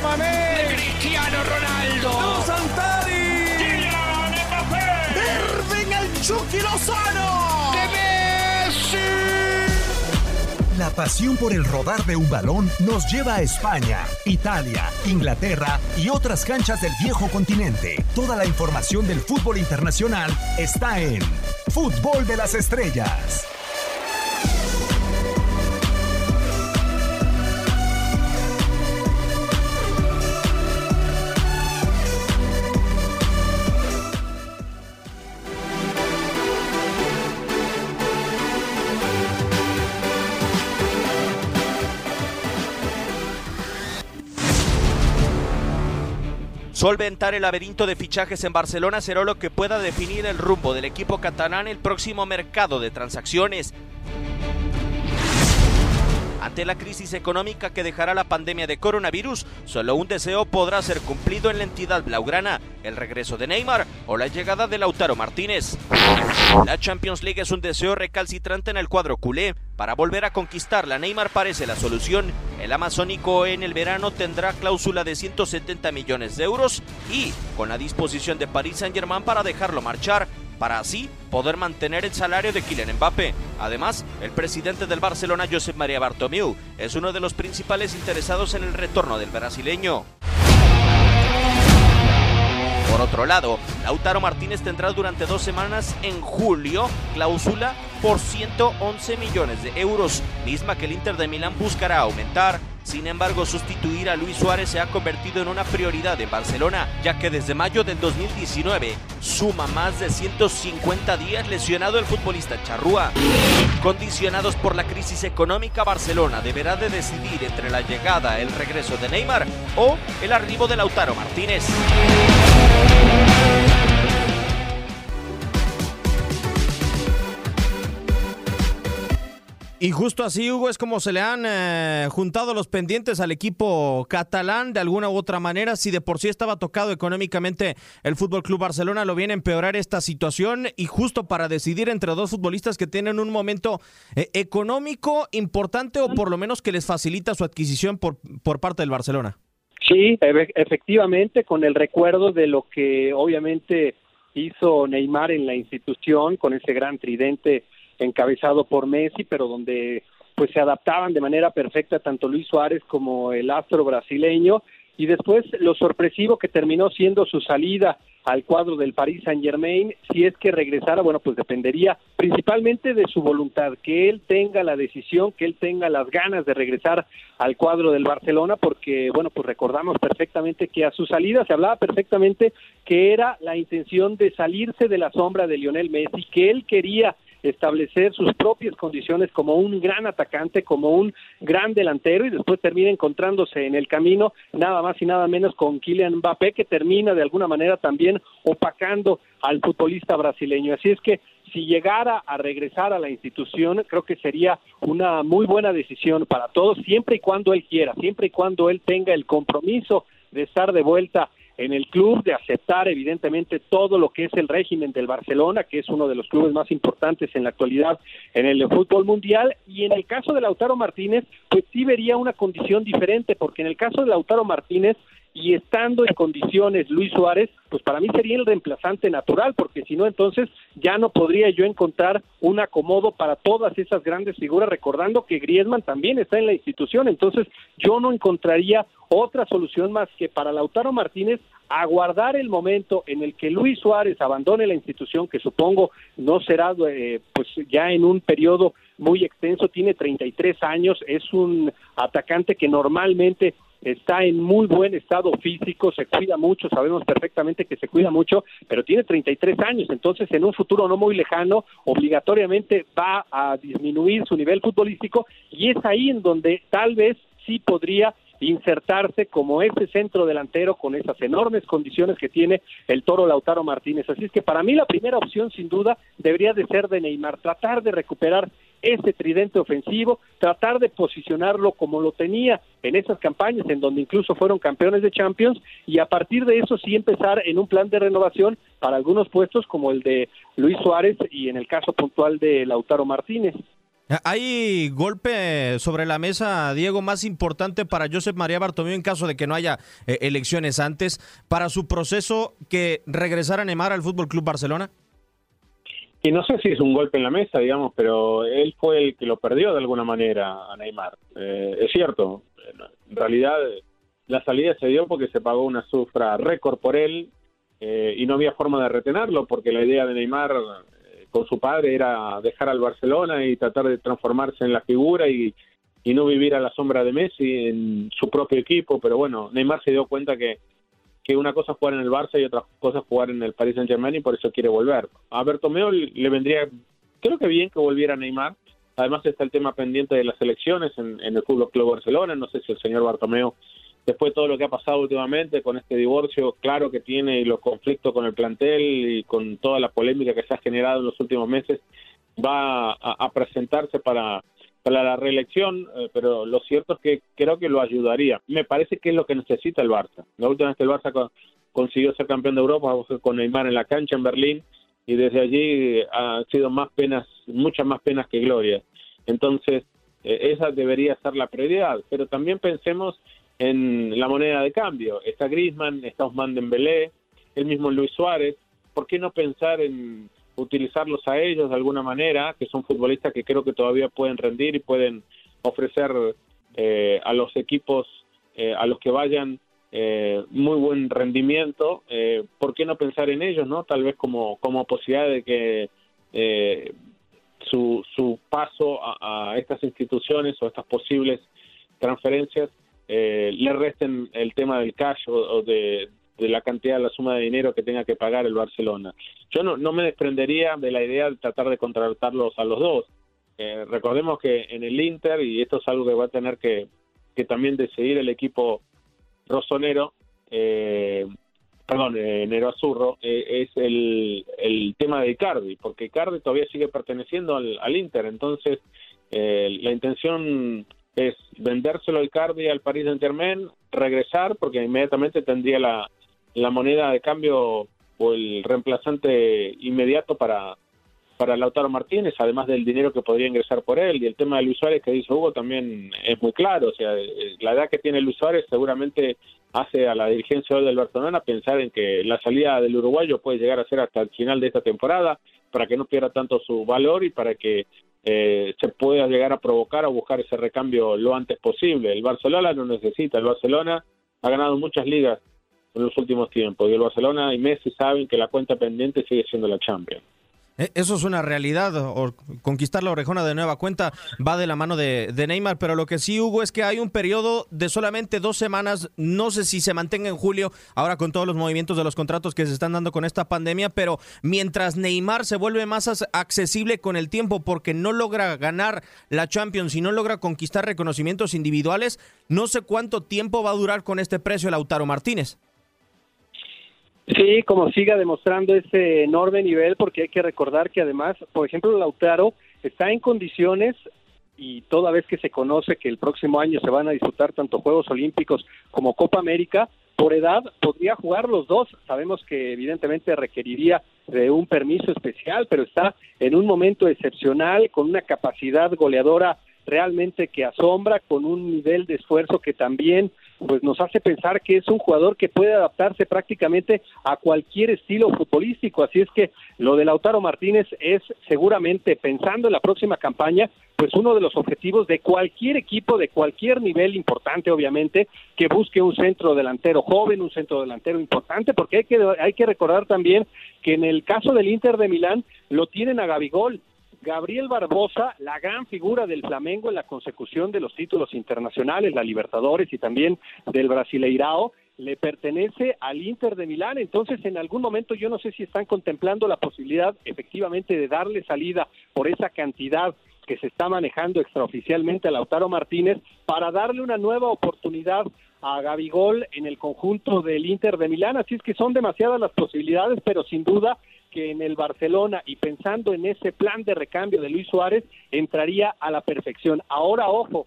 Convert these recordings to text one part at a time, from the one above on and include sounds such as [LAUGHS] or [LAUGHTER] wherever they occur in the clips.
Sadio Mané, Cristiano Ronaldo, Dos Santari, Kylian Mbappé, Irving el Chucky Lozano, de Messi. La pasión por el rodar de un balón nos lleva a España, Italia, Inglaterra y otras canchas del viejo continente. Toda la información del fútbol internacional está en Fútbol de las Estrellas. Solventar el laberinto de fichajes en Barcelona será lo que pueda definir el rumbo del equipo catalán el próximo mercado de transacciones. Ante la crisis económica que dejará la pandemia de coronavirus, solo un deseo podrá ser cumplido en la entidad blaugrana, el regreso de Neymar o la llegada de Lautaro Martínez. La Champions League es un deseo recalcitrante en el cuadro culé. Para volver a conquistarla, Neymar parece la solución. El amazónico en el verano tendrá cláusula de 170 millones de euros y con la disposición de Paris Saint-Germain para dejarlo marchar para así poder mantener el salario de Kylian Mbappé. Además, el presidente del Barcelona, Josep María Bartomeu, es uno de los principales interesados en el retorno del brasileño. Por otro lado, Lautaro Martínez tendrá durante dos semanas en julio cláusula por 111 millones de euros, misma que el Inter de Milán buscará aumentar. Sin embargo, sustituir a Luis Suárez se ha convertido en una prioridad en Barcelona, ya que desde mayo del 2019 suma más de 150 días lesionado el futbolista charrúa. Condicionados por la crisis económica, Barcelona deberá de decidir entre la llegada, el regreso de Neymar o el arribo de Lautaro Martínez. Y justo así, Hugo, es como se le han eh, juntado los pendientes al equipo catalán de alguna u otra manera. Si de por sí estaba tocado económicamente el Fútbol Club Barcelona, lo viene a empeorar esta situación y justo para decidir entre dos futbolistas que tienen un momento eh, económico importante o por lo menos que les facilita su adquisición por, por parte del Barcelona. Sí, efectivamente, con el recuerdo de lo que obviamente hizo Neymar en la institución, con ese gran tridente encabezado por Messi, pero donde pues se adaptaban de manera perfecta tanto Luis Suárez como el astro brasileño. Y después lo sorpresivo que terminó siendo su salida al cuadro del Paris Saint Germain, si es que regresara, bueno, pues dependería principalmente de su voluntad, que él tenga la decisión, que él tenga las ganas de regresar al cuadro del Barcelona, porque, bueno, pues recordamos perfectamente que a su salida se hablaba perfectamente que era la intención de salirse de la sombra de Lionel Messi, que él quería establecer sus propias condiciones como un gran atacante, como un gran delantero y después termina encontrándose en el camino nada más y nada menos con Kylian Mbappé que termina de alguna manera también opacando al futbolista brasileño. Así es que si llegara a regresar a la institución, creo que sería una muy buena decisión para todos, siempre y cuando él quiera, siempre y cuando él tenga el compromiso de estar de vuelta en el club, de aceptar evidentemente todo lo que es el régimen del Barcelona, que es uno de los clubes más importantes en la actualidad en el fútbol mundial, y en el caso de Lautaro Martínez, pues sí vería una condición diferente, porque en el caso de Lautaro Martínez, y estando en condiciones Luis Suárez, pues para mí sería el reemplazante natural, porque si no, entonces ya no podría yo encontrar un acomodo para todas esas grandes figuras, recordando que Griezmann también está en la institución, entonces yo no encontraría otra solución más que para Lautaro Martínez aguardar el momento en el que Luis Suárez abandone la institución, que supongo no será eh, pues ya en un periodo muy extenso, tiene 33 años, es un atacante que normalmente está en muy buen estado físico, se cuida mucho, sabemos perfectamente que se cuida mucho, pero tiene 33 años, entonces en un futuro no muy lejano, obligatoriamente va a disminuir su nivel futbolístico y es ahí en donde tal vez sí podría insertarse como ese centro delantero con esas enormes condiciones que tiene el toro Lautaro Martínez. Así es que para mí la primera opción sin duda debería de ser de Neymar, tratar de recuperar ese tridente ofensivo, tratar de posicionarlo como lo tenía en esas campañas en donde incluso fueron campeones de Champions y a partir de eso sí empezar en un plan de renovación para algunos puestos como el de Luis Suárez y en el caso puntual de Lautaro Martínez. ¿Hay golpe sobre la mesa, Diego, más importante para Josep María Bartomeu en caso de que no haya eh, elecciones antes, para su proceso que regresara Neymar al Fútbol Club Barcelona? Y no sé si es un golpe en la mesa, digamos, pero él fue el que lo perdió de alguna manera a Neymar. Eh, es cierto, en realidad la salida se dio porque se pagó una sufra récord por él eh, y no había forma de retenerlo porque la idea de Neymar con su padre era dejar al Barcelona y tratar de transformarse en la figura y, no vivir a la sombra de Messi en su propio equipo, pero bueno, Neymar se dio cuenta que, que una cosa es jugar en el Barça y otra cosa es jugar en el Paris Saint Germain y por eso quiere volver. A Bertomeo le vendría, creo que bien que volviera Neymar, además está el tema pendiente de las elecciones en, en el Club Club Barcelona, no sé si el señor Bartomeo después de todo lo que ha pasado últimamente con este divorcio claro que tiene y los conflictos con el plantel y con toda la polémica que se ha generado en los últimos meses, va a, presentarse para, para la reelección, eh, pero lo cierto es que creo que lo ayudaría. Me parece que es lo que necesita el Barça. La última vez que el Barça consiguió ser campeón de Europa con Neymar en la cancha en Berlín y desde allí ha sido más penas, muchas más penas que glorias. Entonces, eh, esa debería ser la prioridad, pero también pensemos en la moneda de cambio. Está Griezmann, está Osman Dembélé, el mismo Luis Suárez. ¿Por qué no pensar en utilizarlos a ellos de alguna manera, que son futbolistas que creo que todavía pueden rendir y pueden ofrecer eh, a los equipos eh, a los que vayan eh, muy buen rendimiento? ¿Por qué no pensar en ellos, no? Tal vez como, como posibilidad de que su, su paso a estas instituciones o estas posibles transferencias eh, le resten el tema del cash o, de, la cantidad, de la suma de dinero que tenga que pagar el Barcelona. Yo no, no me desprendería de la idea de tratar de contratarlos a los dos. Eh, recordemos que en el Inter, y esto es algo que va a tener que, que también decidir el equipo rosonero, eh, perdón, Nero Azurro, es el, el tema de Icardi, porque Icardi todavía sigue perteneciendo al, al Inter, entonces la intención es vendérselo al Cardi al Paris Saint Germain, regresar, porque inmediatamente tendría la, la moneda de cambio o el reemplazante inmediato para, para Lautaro Martínez, además del dinero que podría ingresar por él. Y el tema de Luis Suárez que dice Hugo también es muy claro. O sea, la edad que tiene Luis Suárez seguramente hace a la dirigencia del Barcelona pensar en que la salida del uruguayo puede llegar a ser hasta el final de esta temporada para que no pierda tanto su valor y para que eh, se pueda llegar a provocar o buscar ese recambio lo antes posible. El Barcelona lo necesita, el Barcelona ha ganado muchas ligas en los últimos tiempos y el Barcelona y Messi saben que la cuenta pendiente sigue siendo la Champions. Eh, eso es una realidad. conquistar la orejona de nueva cuenta va de la mano de, Neymar, pero lo que sí, Hugo, es que hay un periodo de solamente dos semanas. No sé si se mantenga en julio, ahora con todos los movimientos de los contratos que se están dando con esta pandemia, pero mientras Neymar se vuelve más accesible con el tiempo porque no logra ganar la Champions y no logra conquistar reconocimientos individuales, no sé cuánto tiempo va a durar con este precio Lautaro Martínez. Sí, como siga demostrando ese enorme nivel, porque hay que recordar que además, por ejemplo, Lautaro está en condiciones y toda vez que se conoce que el próximo año se van a disputar tanto Juegos Olímpicos como Copa América, por edad podría jugar los dos. Sabemos que evidentemente requeriría de un permiso especial, pero está en un momento excepcional, con una capacidad goleadora realmente que asombra, con un nivel de esfuerzo que también pues nos hace pensar que es un jugador que puede adaptarse prácticamente a cualquier estilo futbolístico. Así es que lo de Lautaro Martínez es seguramente pensando en la próxima campaña, pues uno de los objetivos de cualquier equipo de cualquier nivel importante, obviamente, que busque un centro delantero joven, un centro delantero importante, porque hay que hay que recordar también que en el caso del Inter de Milán lo tienen a Gabigol Gabriel Barbosa, la gran figura del Flamengo en la consecución de los títulos internacionales, la Libertadores y también del Brasileirao, le pertenece al Inter de Milán. Entonces, en algún momento yo no sé si están contemplando la posibilidad efectivamente de darle salida por esa cantidad que se está manejando extraoficialmente a Lautaro Martínez para darle una nueva oportunidad a Gabigol en el conjunto del Inter de Milán. Así es que son demasiadas las posibilidades, pero sin duda que en el Barcelona y pensando en ese plan de recambio de Luis Suárez entraría a la perfección. Ahora, ojo,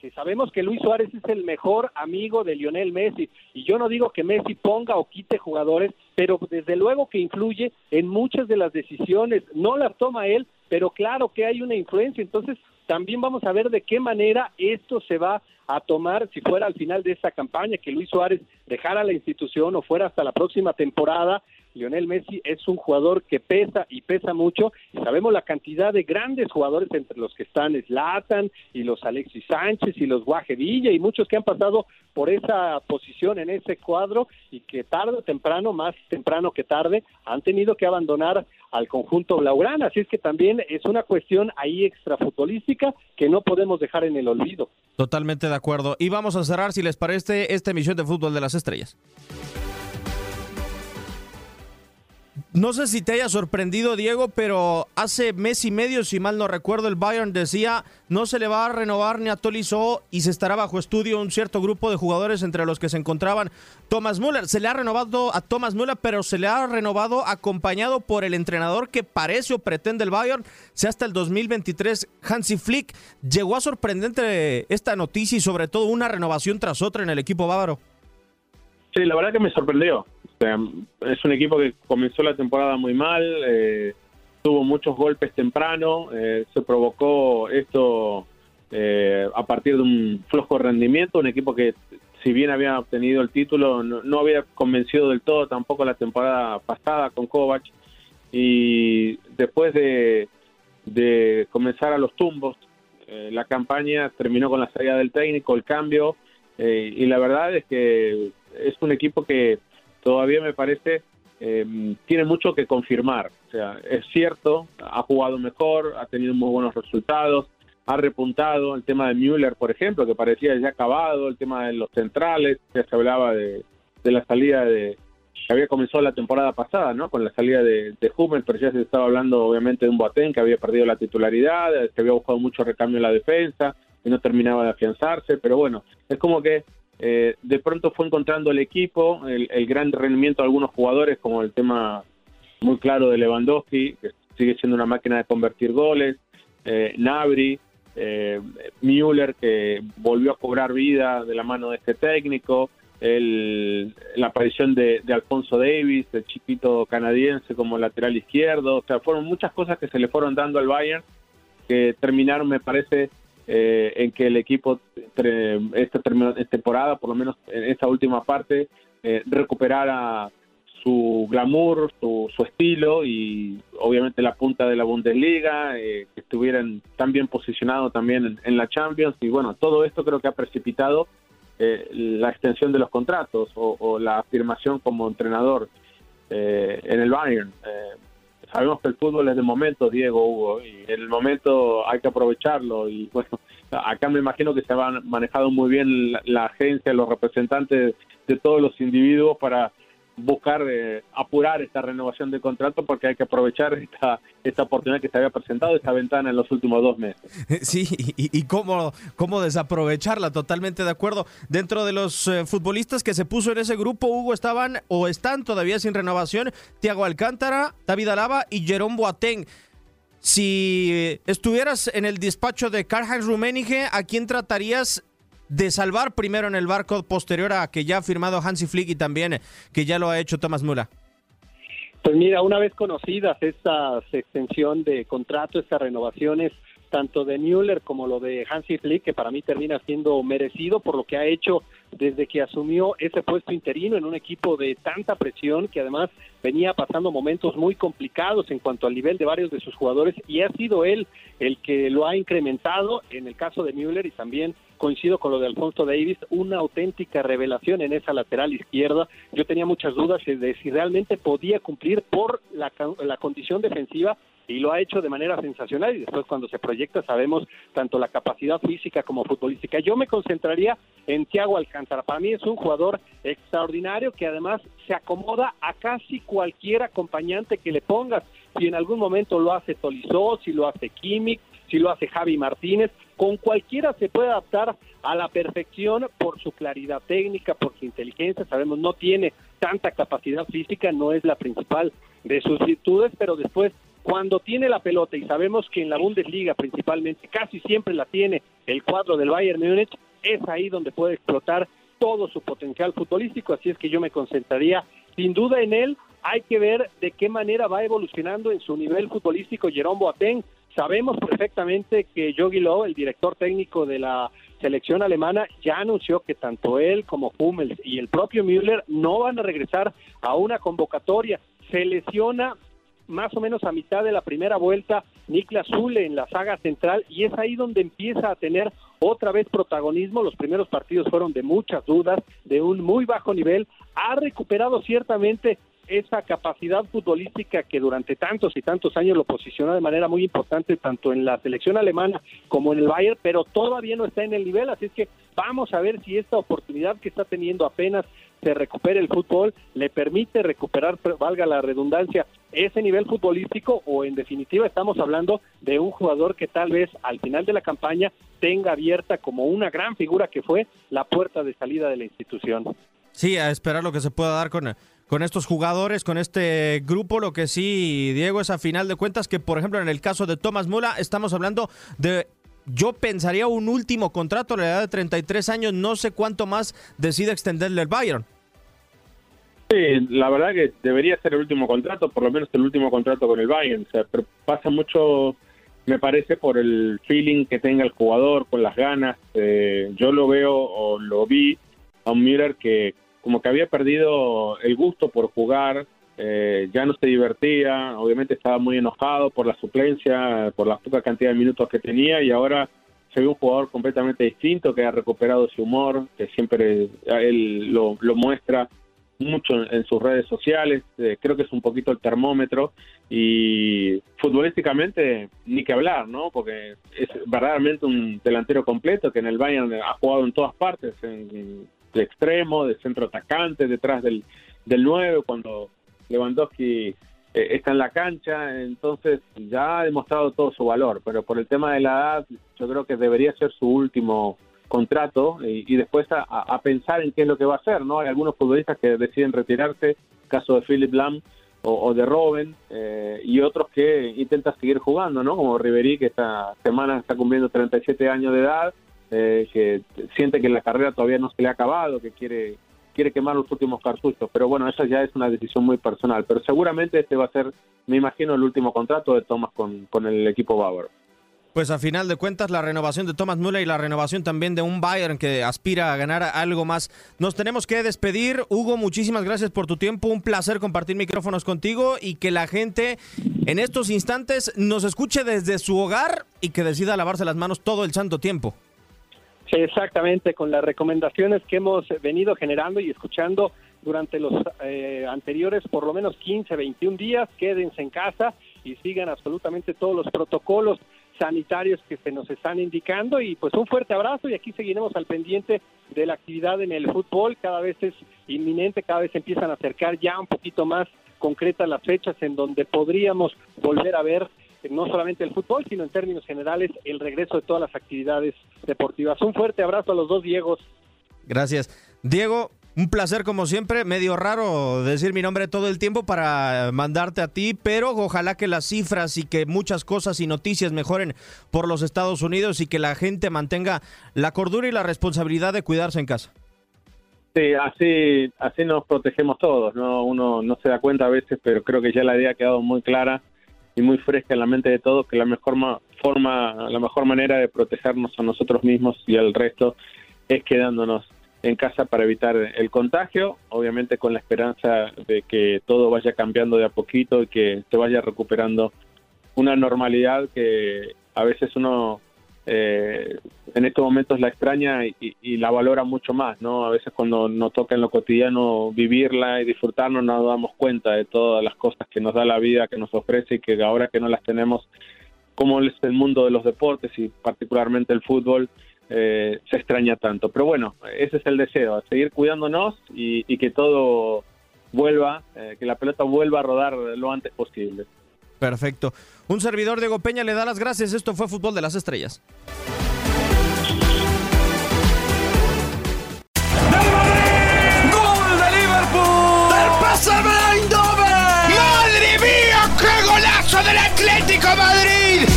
que sabemos que Luis Suárez es el mejor amigo de Lionel Messi y yo no digo que Messi ponga o quite jugadores, pero desde luego que influye en muchas de las decisiones, no las toma él, pero claro que hay una influencia, entonces también vamos a ver de qué manera esto se va a tomar si fuera al final de esta campaña que Luis Suárez dejara la institución o fuera hasta la próxima temporada Lionel Messi es un jugador que pesa y pesa mucho. Sabemos la cantidad de grandes jugadores entre los que están Slatan y los Alexis Sánchez y los Guaje Villa y muchos que han pasado por esa posición en ese cuadro y que tarde o temprano, más temprano que tarde, han tenido que abandonar al conjunto blaugrana. Así es que también es una cuestión ahí extrafutbolística que no podemos dejar en el olvido. Totalmente de acuerdo. Y vamos a cerrar, si les parece, esta emisión de Fútbol de las Estrellas. No sé si te haya sorprendido, Diego, pero hace mes y medio, si mal no recuerdo, el Bayern decía no se le va a renovar ni a Tolisso y se estará bajo estudio un cierto grupo de jugadores entre los que se encontraban Thomas Müller. Se le ha renovado a Thomas Müller, pero se le ha renovado acompañado por el entrenador que parece o pretende el Bayern, sea hasta el 2023, Hansi Flick. Llegó a sorprendente esta noticia y sobre todo una renovación tras otra en el equipo bávaro. Sí, la verdad que me sorprendió es un equipo que comenzó la temporada muy mal, eh, tuvo muchos golpes temprano, eh, se provocó esto eh, a partir de un flojo rendimiento, un equipo que si bien había obtenido el título, no, había convencido del todo tampoco la temporada pasada con Kovac. Y después de, de comenzar a los tumbos, la campaña terminó con la salida del técnico, el cambio y la verdad es que es un equipo que todavía me parece eh, tiene mucho que confirmar. O sea, es cierto, ha jugado mejor, ha tenido muy buenos resultados, ha repuntado el tema de Müller, por ejemplo, que parecía ya acabado, el tema de los centrales, ya se hablaba de, la salida de que había comenzado la temporada pasada, ¿no? Con la salida de, de Hummel, pero ya se estaba hablando obviamente de un Boateng que había perdido la titularidad, que había buscado mucho recambio en la defensa y no terminaba de afianzarse, pero bueno, es como que eh, de pronto fue encontrando el equipo, el, gran rendimiento de algunos jugadores, como el tema muy claro de Lewandowski, que sigue siendo una máquina de convertir goles, eh, Nabri, eh, Müller, que volvió a cobrar vida de la mano de este técnico, la aparición de, de, Alfonso Davis, el chiquito canadiense como lateral izquierdo, o sea, fueron muchas cosas que se le fueron dando al Bayern que terminaron, me parece, eh, en que el equipo esta, temporada, por lo menos en esta última parte, eh, recuperara su glamour, su, estilo y obviamente la punta de la Bundesliga, eh, que estuvieran tan bien posicionados también en, la Champions. Y bueno, todo esto creo que ha precipitado la extensión de los contratos o, la afirmación como entrenador en el Bayern sabemos que el fútbol es de momento, Diego, Hugo, y el momento hay que aprovecharlo. Y bueno, acá me imagino que se han manejado muy bien la, agencia, los representantes de todos los individuos para buscar eh, apurar esta renovación de contrato porque hay que aprovechar esta, esta oportunidad que se había presentado, esta ventana en los últimos dos meses. [LAUGHS] Sí, y, cómo, cómo desaprovecharla, totalmente de acuerdo. Dentro de los eh, futbolistas que se puso en ese grupo, Hugo, estaban o están todavía sin renovación Tiago Alcántara, David Alaba y Jerón Boateng. Si estuvieras en el despacho de Karl-Heinz Rummenigge, ¿a quién tratarías de salvar primero en el barco posterior a que ya ha firmado Hansi Flick y también que ya lo ha hecho Thomas Müller? Pues mira, una vez conocidas estas extensión de contrato, estas renovaciones, tanto de Müller como lo de Hansi Flick, que para mí termina siendo merecido por lo que ha hecho desde que asumió ese puesto interino en un equipo de tanta presión que además venía pasando momentos muy complicados en cuanto al nivel de varios de sus jugadores y ha sido él el que lo ha incrementado en el caso de Müller y también coincido con lo de Alfonso Davis, una auténtica revelación en esa lateral izquierda. Yo tenía muchas dudas de si realmente podía cumplir por la, la condición defensiva y lo ha hecho de manera sensacional y después cuando se proyecta sabemos tanto la capacidad física como futbolística. Yo me concentraría en Thiago Alcántara. Para mí es un jugador extraordinario que además se acomoda a casi cualquier acompañante que le pongas. Si en algún momento lo hace Tolizó, si lo hace Kimmich, si lo hace Javi Martínez, con cualquiera se puede adaptar a la perfección por su claridad técnica, por su inteligencia. Sabemos no tiene tanta capacidad física, no es la principal de sus virtudes, pero después cuando tiene la pelota y sabemos que en la Bundesliga principalmente casi siempre la tiene el cuadro del Bayern Múnich, es ahí donde puede explotar todo su potencial futbolístico, así es que yo me concentraría sin duda en él, hay que ver de qué manera va evolucionando en su nivel futbolístico Jerome Boateng, Sabemos perfectamente que Jogi Löw, el director técnico de la selección alemana, ya anunció que tanto él como Hummels y el propio Müller no van a regresar a una convocatoria. Se lesiona más o menos a mitad de la primera vuelta Niklas Zule en la saga central y es ahí donde empieza a tener otra vez protagonismo. Los primeros partidos fueron de muchas dudas, de un muy bajo nivel. Ha recuperado ciertamente esa capacidad futbolística que durante tantos y tantos años lo posicionó de manera muy importante tanto en la selección alemana como en el Bayern, pero todavía no está en el nivel, así es que vamos a ver si esta oportunidad que está teniendo apenas se recupere el fútbol, le permite recuperar, valga la redundancia, ese nivel futbolístico o en definitiva estamos hablando de un jugador que tal vez al final de la campaña tenga abierta como una gran figura que fue la puerta de salida de la institución. Sí, a esperar lo que se pueda dar con, con estos jugadores, con este grupo. Lo que sí, Diego, es a final de cuentas que, por ejemplo, en el caso de Tomás Mula, estamos hablando de yo pensaría un último contrato a la edad de 33 años, no sé cuánto más decide extenderle el Bayern. Sí, la verdad que debería ser el último contrato, por lo menos el último contrato con el Bayern, o sea, pero pasa mucho, me parece, por el feeling que tenga el jugador, con las ganas. Eh, yo lo veo o lo vi a un Müller que como que había perdido el gusto por jugar, eh, ya no se divertía, obviamente estaba muy enojado por la suplencia, por la poca cantidad de minutos que tenía y ahora se ve un jugador completamente distinto que ha recuperado su humor, que siempre él lo, muestra mucho en, sus redes sociales, eh, creo que es un poquito el termómetro y futbolísticamente ni que hablar, ¿no? Porque es verdaderamente un delantero completo que en el Bayern ha jugado en todas partes, en, de extremo, de centro atacante, detrás del, del 9, cuando Lewandowski eh, está en la cancha, entonces ya ha demostrado todo su valor, pero por el tema de la edad yo creo que debería ser su último contrato y, después a, pensar en qué es lo que va a hacer, ¿no? Hay algunos futbolistas que deciden retirarse, caso de Philip Lam o, de Robben, eh, y otros que intentan seguir jugando, ¿no? Como Ribery, que esta semana está cumpliendo 37 años de edad, eh, que siente que la carrera todavía no se le ha acabado, que quiere quiere quemar los últimos cartuchos, pero bueno, esa ya es una decisión muy personal, pero seguramente este va a ser, me imagino, el último contrato de Thomas con, con el equipo bávaro. Pues a final de cuentas la renovación de Thomas Müller y la renovación también de un Bayern que aspira a ganar algo más. Nos tenemos que despedir. Hugo, muchísimas gracias por tu tiempo. Un placer compartir micrófonos contigo y que la gente en estos instantes nos escuche desde su hogar y que decida lavarse las manos todo el santo tiempo. Exactamente, con las recomendaciones que hemos venido generando y escuchando durante los eh, anteriores por lo menos 15, 21 días, quédense en casa y sigan absolutamente todos los protocolos sanitarios que se nos están indicando. Y pues un fuerte abrazo y aquí seguiremos al pendiente de la actividad en el fútbol, cada vez es inminente, cada vez empiezan a acercar ya un poquito más concretas las fechas en donde podríamos volver a ver no solamente el fútbol, sino en términos generales el regreso de todas las actividades deportivas. Un fuerte abrazo a los dos Diegos. Gracias. Diego, un placer como siempre, medio raro decir mi nombre todo el tiempo para mandarte a ti, pero ojalá que las cifras y que muchas cosas y noticias mejoren por los Estados Unidos y que la gente mantenga la cordura y la responsabilidad de cuidarse en casa. Sí, así, así nos protegemos todos, ¿no? Uno no se da cuenta a veces, pero creo que ya la idea ha quedado muy clara y muy fresca en la mente de todos que la mejor forma, la mejor manera de protegernos a nosotros mismos y al resto es quedándonos en casa para evitar el contagio, obviamente con la esperanza de que todo vaya cambiando de a poquito y que se vaya recuperando una normalidad que a veces uno eh, en estos momentos la extraña y, la valora mucho más, ¿no? A veces cuando nos toca en lo cotidiano vivirla y disfrutarnos nos damos cuenta de todas las cosas que nos da la vida, que nos ofrece y que ahora que no las tenemos, como es el mundo de los deportes y particularmente el fútbol, eh, se extraña tanto. Pero bueno, ese es el deseo, seguir cuidándonos y, que todo vuelva, eh, que la pelota vuelva a rodar lo antes posible. Perfecto. Un servidor Diego Peña le da las gracias. Esto fue Fútbol de las Estrellas. ¡Gol de Liverpool! ¡Del PSV Eindhoven! ¡Madre mía! ¡Qué golazo del Atlético Madrid!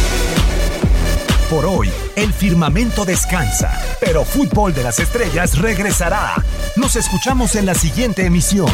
Por hoy, el firmamento descansa, pero Fútbol de las Estrellas regresará. Nos escuchamos en la siguiente emisión.